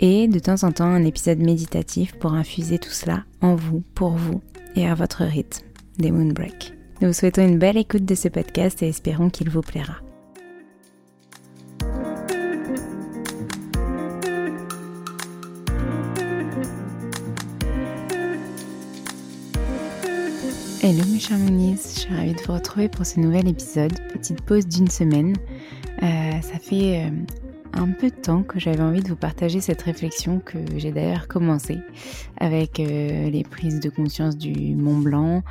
et de temps en temps un épisode méditatif pour infuser tout cela en vous, pour vous et à votre rythme, des Moon Break. Nous vous souhaitons une belle écoute de ce podcast et espérons qu'il vous plaira. Hello mes chers Moonies, je suis ravie de vous retrouver pour ce nouvel épisode, petite pause d'une semaine. Euh, ça fait euh, un peu de temps que j'avais envie de vous partager cette réflexion que j'ai d'ailleurs commencé avec euh, les prises de conscience du Mont Blanc,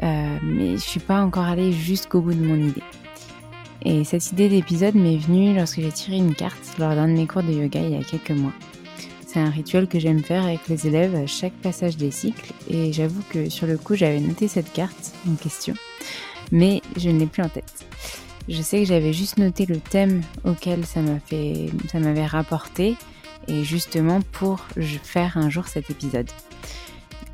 mais je suis pas encore allée jusqu'au bout de mon idée. Et cette idée d'épisode m'est venue lorsque j'ai tiré une carte lors d'un de mes cours de yoga il y a quelques mois. C'est un rituel que j'aime faire avec les élèves à chaque passage des cycles et j'avoue que sur le coup j'avais noté cette carte en question, mais je ne l'ai plus en tête. Je sais que j'avais juste noté le thème auquel ça m'avait rapporté et justement pour faire un jour cet épisode.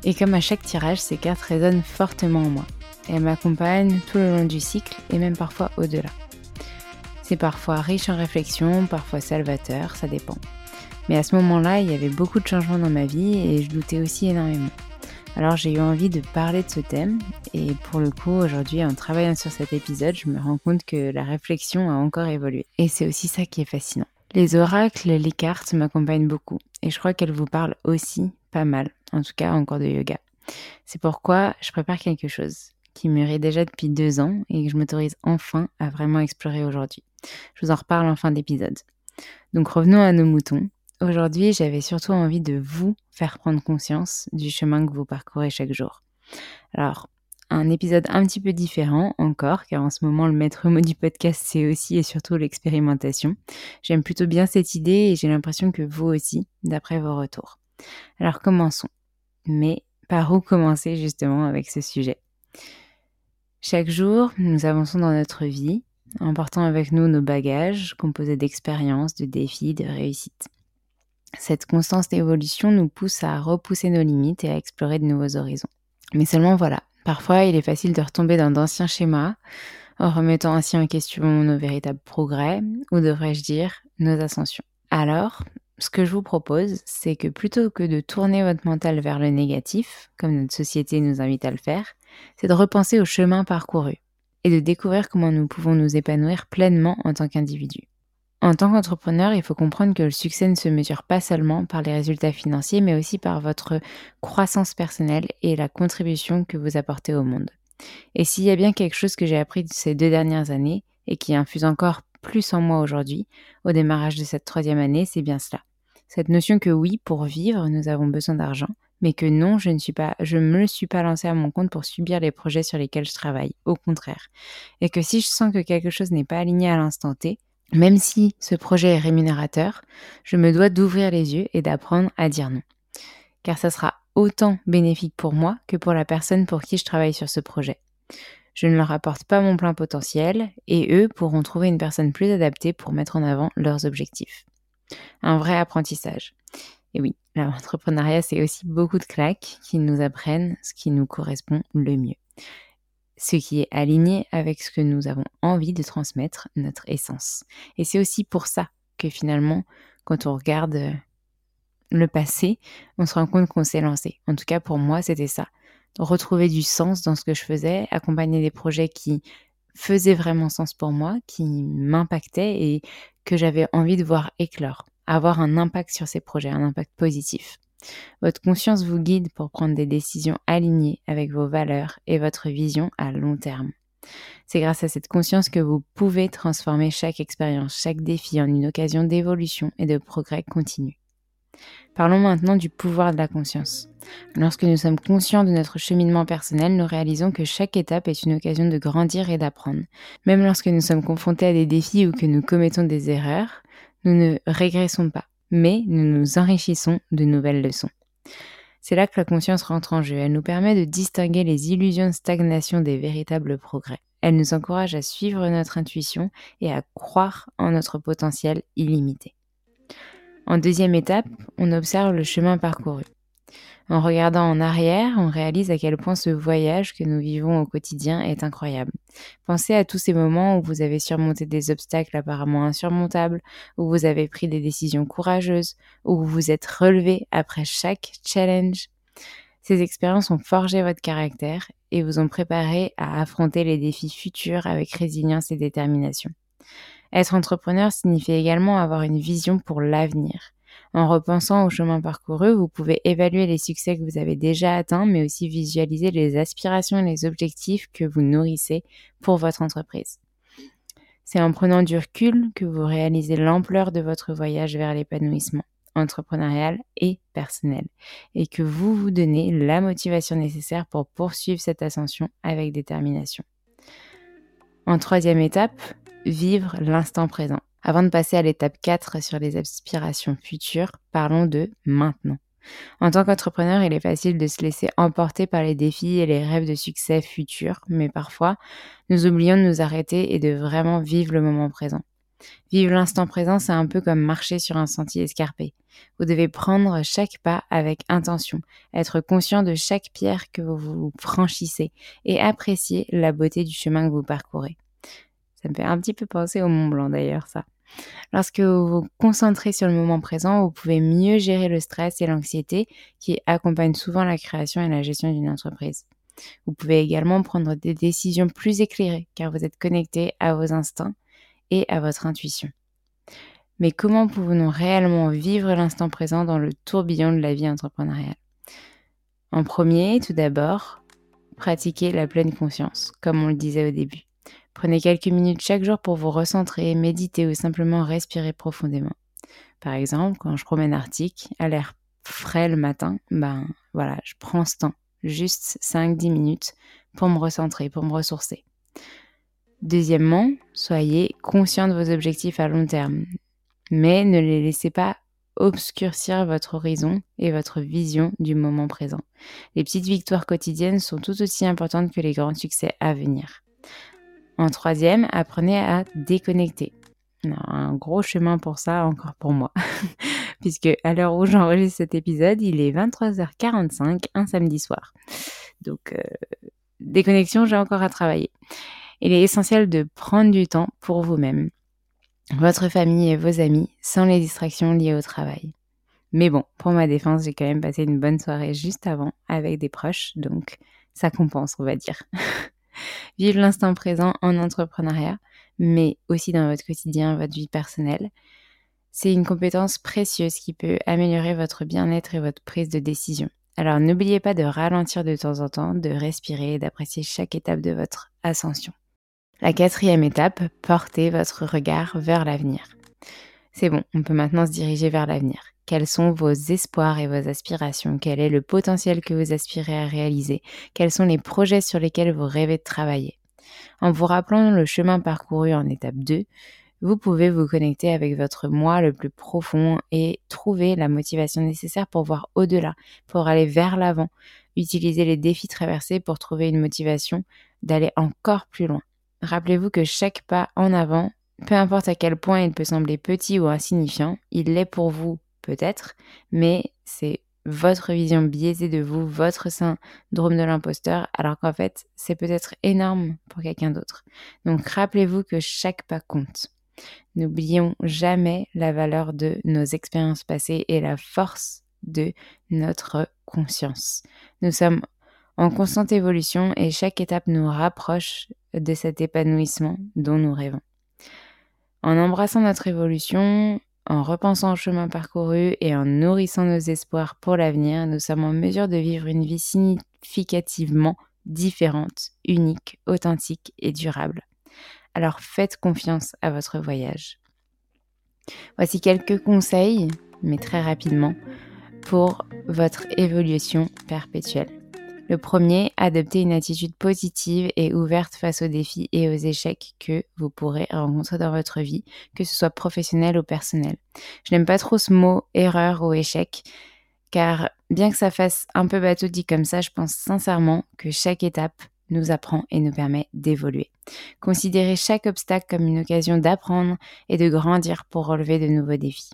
Et comme à chaque tirage, ces cartes résonnent fortement en moi. Elles m'accompagnent tout le long du cycle et même parfois au-delà. C'est parfois riche en réflexion, parfois salvateur, ça dépend. Mais à ce moment-là, il y avait beaucoup de changements dans ma vie et je doutais aussi énormément. Alors j'ai eu envie de parler de ce thème et pour le coup aujourd'hui en travaillant sur cet épisode je me rends compte que la réflexion a encore évolué et c'est aussi ça qui est fascinant. Les oracles, les cartes m'accompagnent beaucoup et je crois qu'elles vous parlent aussi pas mal, en tout cas en cours de yoga. C'est pourquoi je prépare quelque chose qui mûrit déjà depuis deux ans et que je m'autorise enfin à vraiment explorer aujourd'hui. Je vous en reparle en fin d'épisode. Donc revenons à nos moutons. Aujourd'hui, j'avais surtout envie de vous faire prendre conscience du chemin que vous parcourez chaque jour. Alors, un épisode un petit peu différent encore, car en ce moment le maître mot du podcast c'est aussi et surtout l'expérimentation. J'aime plutôt bien cette idée et j'ai l'impression que vous aussi, d'après vos retours. Alors commençons. Mais par où commencer justement avec ce sujet? Chaque jour, nous avançons dans notre vie, emportant avec nous nos bagages composés d'expériences, de défis, de réussites. Cette constance d'évolution nous pousse à repousser nos limites et à explorer de nouveaux horizons. Mais seulement voilà, parfois il est facile de retomber dans d'anciens schémas, en remettant ainsi en question nos véritables progrès, ou devrais-je dire, nos ascensions. Alors, ce que je vous propose, c'est que plutôt que de tourner votre mental vers le négatif, comme notre société nous invite à le faire, c'est de repenser au chemin parcouru et de découvrir comment nous pouvons nous épanouir pleinement en tant qu'individu. En tant qu'entrepreneur, il faut comprendre que le succès ne se mesure pas seulement par les résultats financiers, mais aussi par votre croissance personnelle et la contribution que vous apportez au monde. Et s'il y a bien quelque chose que j'ai appris de ces deux dernières années, et qui infuse encore plus en moi aujourd'hui, au démarrage de cette troisième année, c'est bien cela. Cette notion que oui, pour vivre, nous avons besoin d'argent, mais que non, je ne suis pas, je me suis pas lancé à mon compte pour subir les projets sur lesquels je travaille. Au contraire. Et que si je sens que quelque chose n'est pas aligné à l'instant T, même si ce projet est rémunérateur, je me dois d'ouvrir les yeux et d'apprendre à dire non. Car ça sera autant bénéfique pour moi que pour la personne pour qui je travaille sur ce projet. Je ne leur apporte pas mon plein potentiel et eux pourront trouver une personne plus adaptée pour mettre en avant leurs objectifs. Un vrai apprentissage. Et oui, l'entrepreneuriat, c'est aussi beaucoup de claques qui nous apprennent ce qui nous correspond le mieux ce qui est aligné avec ce que nous avons envie de transmettre, notre essence. Et c'est aussi pour ça que finalement, quand on regarde euh, le passé, on se rend compte qu'on s'est lancé. En tout cas, pour moi, c'était ça. Retrouver du sens dans ce que je faisais, accompagner des projets qui faisaient vraiment sens pour moi, qui m'impactaient et que j'avais envie de voir éclore, avoir un impact sur ces projets, un impact positif. Votre conscience vous guide pour prendre des décisions alignées avec vos valeurs et votre vision à long terme. C'est grâce à cette conscience que vous pouvez transformer chaque expérience, chaque défi en une occasion d'évolution et de progrès continu. Parlons maintenant du pouvoir de la conscience. Lorsque nous sommes conscients de notre cheminement personnel, nous réalisons que chaque étape est une occasion de grandir et d'apprendre. Même lorsque nous sommes confrontés à des défis ou que nous commettons des erreurs, nous ne régressons pas mais nous nous enrichissons de nouvelles leçons. C'est là que la conscience rentre en jeu. Elle nous permet de distinguer les illusions de stagnation des véritables progrès. Elle nous encourage à suivre notre intuition et à croire en notre potentiel illimité. En deuxième étape, on observe le chemin parcouru. En regardant en arrière, on réalise à quel point ce voyage que nous vivons au quotidien est incroyable. Pensez à tous ces moments où vous avez surmonté des obstacles apparemment insurmontables, où vous avez pris des décisions courageuses, où vous vous êtes relevé après chaque challenge. Ces expériences ont forgé votre caractère et vous ont préparé à affronter les défis futurs avec résilience et détermination. Être entrepreneur signifie également avoir une vision pour l'avenir. En repensant au chemin parcouru, vous pouvez évaluer les succès que vous avez déjà atteints, mais aussi visualiser les aspirations et les objectifs que vous nourrissez pour votre entreprise. C'est en prenant du recul que vous réalisez l'ampleur de votre voyage vers l'épanouissement entrepreneurial et personnel, et que vous vous donnez la motivation nécessaire pour poursuivre cette ascension avec détermination. En troisième étape, vivre l'instant présent. Avant de passer à l'étape 4 sur les aspirations futures, parlons de maintenant. En tant qu'entrepreneur, il est facile de se laisser emporter par les défis et les rêves de succès futurs, mais parfois, nous oublions de nous arrêter et de vraiment vivre le moment présent. Vivre l'instant présent, c'est un peu comme marcher sur un sentier escarpé. Vous devez prendre chaque pas avec intention, être conscient de chaque pierre que vous franchissez et apprécier la beauté du chemin que vous parcourez. Ça me fait un petit peu penser au Mont Blanc d'ailleurs, ça. Lorsque vous vous concentrez sur le moment présent, vous pouvez mieux gérer le stress et l'anxiété qui accompagnent souvent la création et la gestion d'une entreprise. Vous pouvez également prendre des décisions plus éclairées car vous êtes connecté à vos instincts et à votre intuition. Mais comment pouvons-nous réellement vivre l'instant présent dans le tourbillon de la vie entrepreneuriale? En premier, tout d'abord, pratiquer la pleine conscience, comme on le disait au début. Prenez quelques minutes chaque jour pour vous recentrer, méditer ou simplement respirer profondément. Par exemple, quand je promène Arctique, à l'air frais le matin, ben voilà, je prends ce temps, juste 5-10 minutes, pour me recentrer, pour me ressourcer. Deuxièmement, soyez conscient de vos objectifs à long terme, mais ne les laissez pas obscurcir votre horizon et votre vision du moment présent. Les petites victoires quotidiennes sont tout aussi importantes que les grands succès à venir. En troisième, apprenez à déconnecter. un gros chemin pour ça, encore pour moi. Puisque à l'heure où j'enregistre cet épisode, il est 23h45, un samedi soir. Donc, euh, déconnexion, j'ai encore à travailler. Il est essentiel de prendre du temps pour vous-même, votre famille et vos amis sans les distractions liées au travail. Mais bon, pour ma défense, j'ai quand même passé une bonne soirée juste avant avec des proches, donc ça compense, on va dire. Vive l'instant présent en entrepreneuriat, mais aussi dans votre quotidien, votre vie personnelle. C'est une compétence précieuse qui peut améliorer votre bien-être et votre prise de décision. Alors n'oubliez pas de ralentir de temps en temps, de respirer et d'apprécier chaque étape de votre ascension. La quatrième étape, portez votre regard vers l'avenir. C'est bon, on peut maintenant se diriger vers l'avenir. Quels sont vos espoirs et vos aspirations? Quel est le potentiel que vous aspirez à réaliser? Quels sont les projets sur lesquels vous rêvez de travailler? En vous rappelant le chemin parcouru en étape 2, vous pouvez vous connecter avec votre moi le plus profond et trouver la motivation nécessaire pour voir au-delà, pour aller vers l'avant, utiliser les défis traversés pour trouver une motivation d'aller encore plus loin. Rappelez-vous que chaque pas en avant, peu importe à quel point il peut sembler petit ou insignifiant, il l'est pour vous peut-être, mais c'est votre vision biaisée de vous, votre syndrome de l'imposteur, alors qu'en fait, c'est peut-être énorme pour quelqu'un d'autre. Donc rappelez-vous que chaque pas compte. N'oublions jamais la valeur de nos expériences passées et la force de notre conscience. Nous sommes en constante évolution et chaque étape nous rapproche de cet épanouissement dont nous rêvons. En embrassant notre évolution, en repensant au chemin parcouru et en nourrissant nos espoirs pour l'avenir, nous sommes en mesure de vivre une vie significativement différente, unique, authentique et durable. Alors faites confiance à votre voyage. Voici quelques conseils, mais très rapidement, pour votre évolution perpétuelle. Le premier, adopter une attitude positive et ouverte face aux défis et aux échecs que vous pourrez rencontrer dans votre vie, que ce soit professionnel ou personnel. Je n'aime pas trop ce mot erreur ou échec, car bien que ça fasse un peu bateau dit comme ça, je pense sincèrement que chaque étape nous apprend et nous permet d'évoluer. Considérez chaque obstacle comme une occasion d'apprendre et de grandir pour relever de nouveaux défis.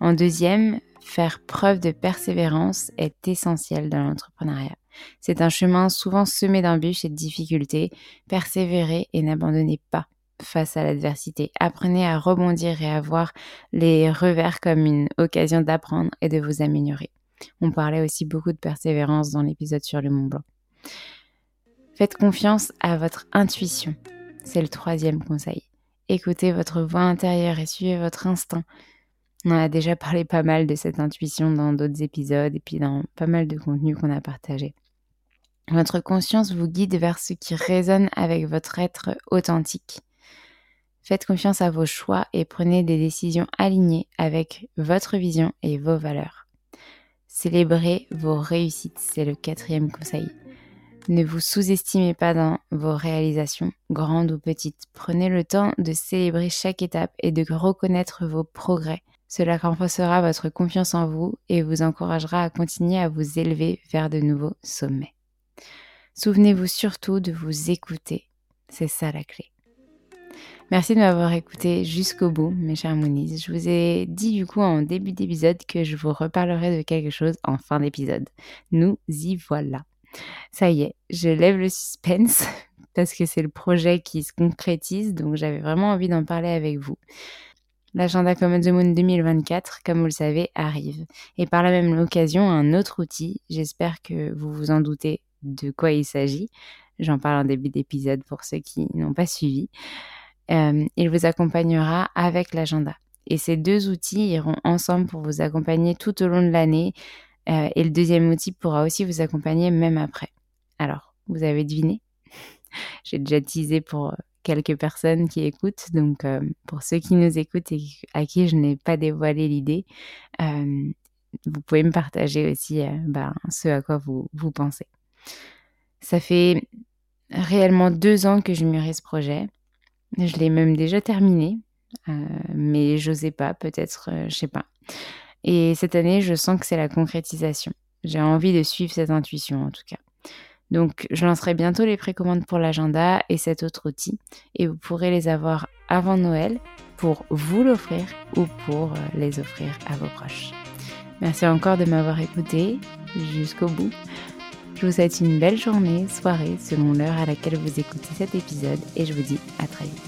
En deuxième, faire preuve de persévérance est essentiel dans l'entrepreneuriat. C'est un chemin souvent semé d'embûches et de difficultés. Persévérez et n'abandonnez pas face à l'adversité. Apprenez à rebondir et à voir les revers comme une occasion d'apprendre et de vous améliorer. On parlait aussi beaucoup de persévérance dans l'épisode sur le Mont Blanc. Faites confiance à votre intuition. C'est le troisième conseil. Écoutez votre voix intérieure et suivez votre instinct. On a déjà parlé pas mal de cette intuition dans d'autres épisodes et puis dans pas mal de contenus qu'on a partagés. Votre conscience vous guide vers ce qui résonne avec votre être authentique. Faites confiance à vos choix et prenez des décisions alignées avec votre vision et vos valeurs. Célébrez vos réussites, c'est le quatrième conseil. Ne vous sous-estimez pas dans vos réalisations, grandes ou petites. Prenez le temps de célébrer chaque étape et de reconnaître vos progrès. Cela renforcera votre confiance en vous et vous encouragera à continuer à vous élever vers de nouveaux sommets. Souvenez-vous surtout de vous écouter. C'est ça la clé. Merci de m'avoir écouté jusqu'au bout, mes chers Moonies. Je vous ai dit du coup en début d'épisode que je vous reparlerai de quelque chose en fin d'épisode. Nous y voilà. Ça y est, je lève le suspense parce que c'est le projet qui se concrétise, donc j'avais vraiment envie d'en parler avec vous. L'agenda Common the Moon 2024, comme vous le savez, arrive. Et par la même occasion, un autre outil, j'espère que vous vous en doutez, de quoi il s'agit. J'en parle en début d'épisode pour ceux qui n'ont pas suivi. Euh, il vous accompagnera avec l'agenda. Et ces deux outils iront ensemble pour vous accompagner tout au long de l'année. Euh, et le deuxième outil pourra aussi vous accompagner même après. Alors, vous avez deviné? J'ai déjà teasé pour quelques personnes qui écoutent. Donc, euh, pour ceux qui nous écoutent et à qui je n'ai pas dévoilé l'idée, vous pouvez me partager aussi ben, ce à quoi vous, vous pensez. Ça fait réellement deux ans que je mûrais ce projet. Je l'ai même déjà terminé, euh, mais j'osais pas, peut-être, euh, je sais pas. Et cette année, je sens que c'est la concrétisation. J'ai envie de suivre cette intuition, en tout cas. Donc, je lancerai bientôt les précommandes pour l'agenda et cet autre outil, et vous pourrez les avoir avant Noël pour vous l'offrir ou pour euh, les offrir à vos proches. Merci encore de m'avoir écouté jusqu'au bout. Je vous souhaite une belle journée, soirée, selon l'heure à laquelle vous écoutez cet épisode, et je vous dis à très vite.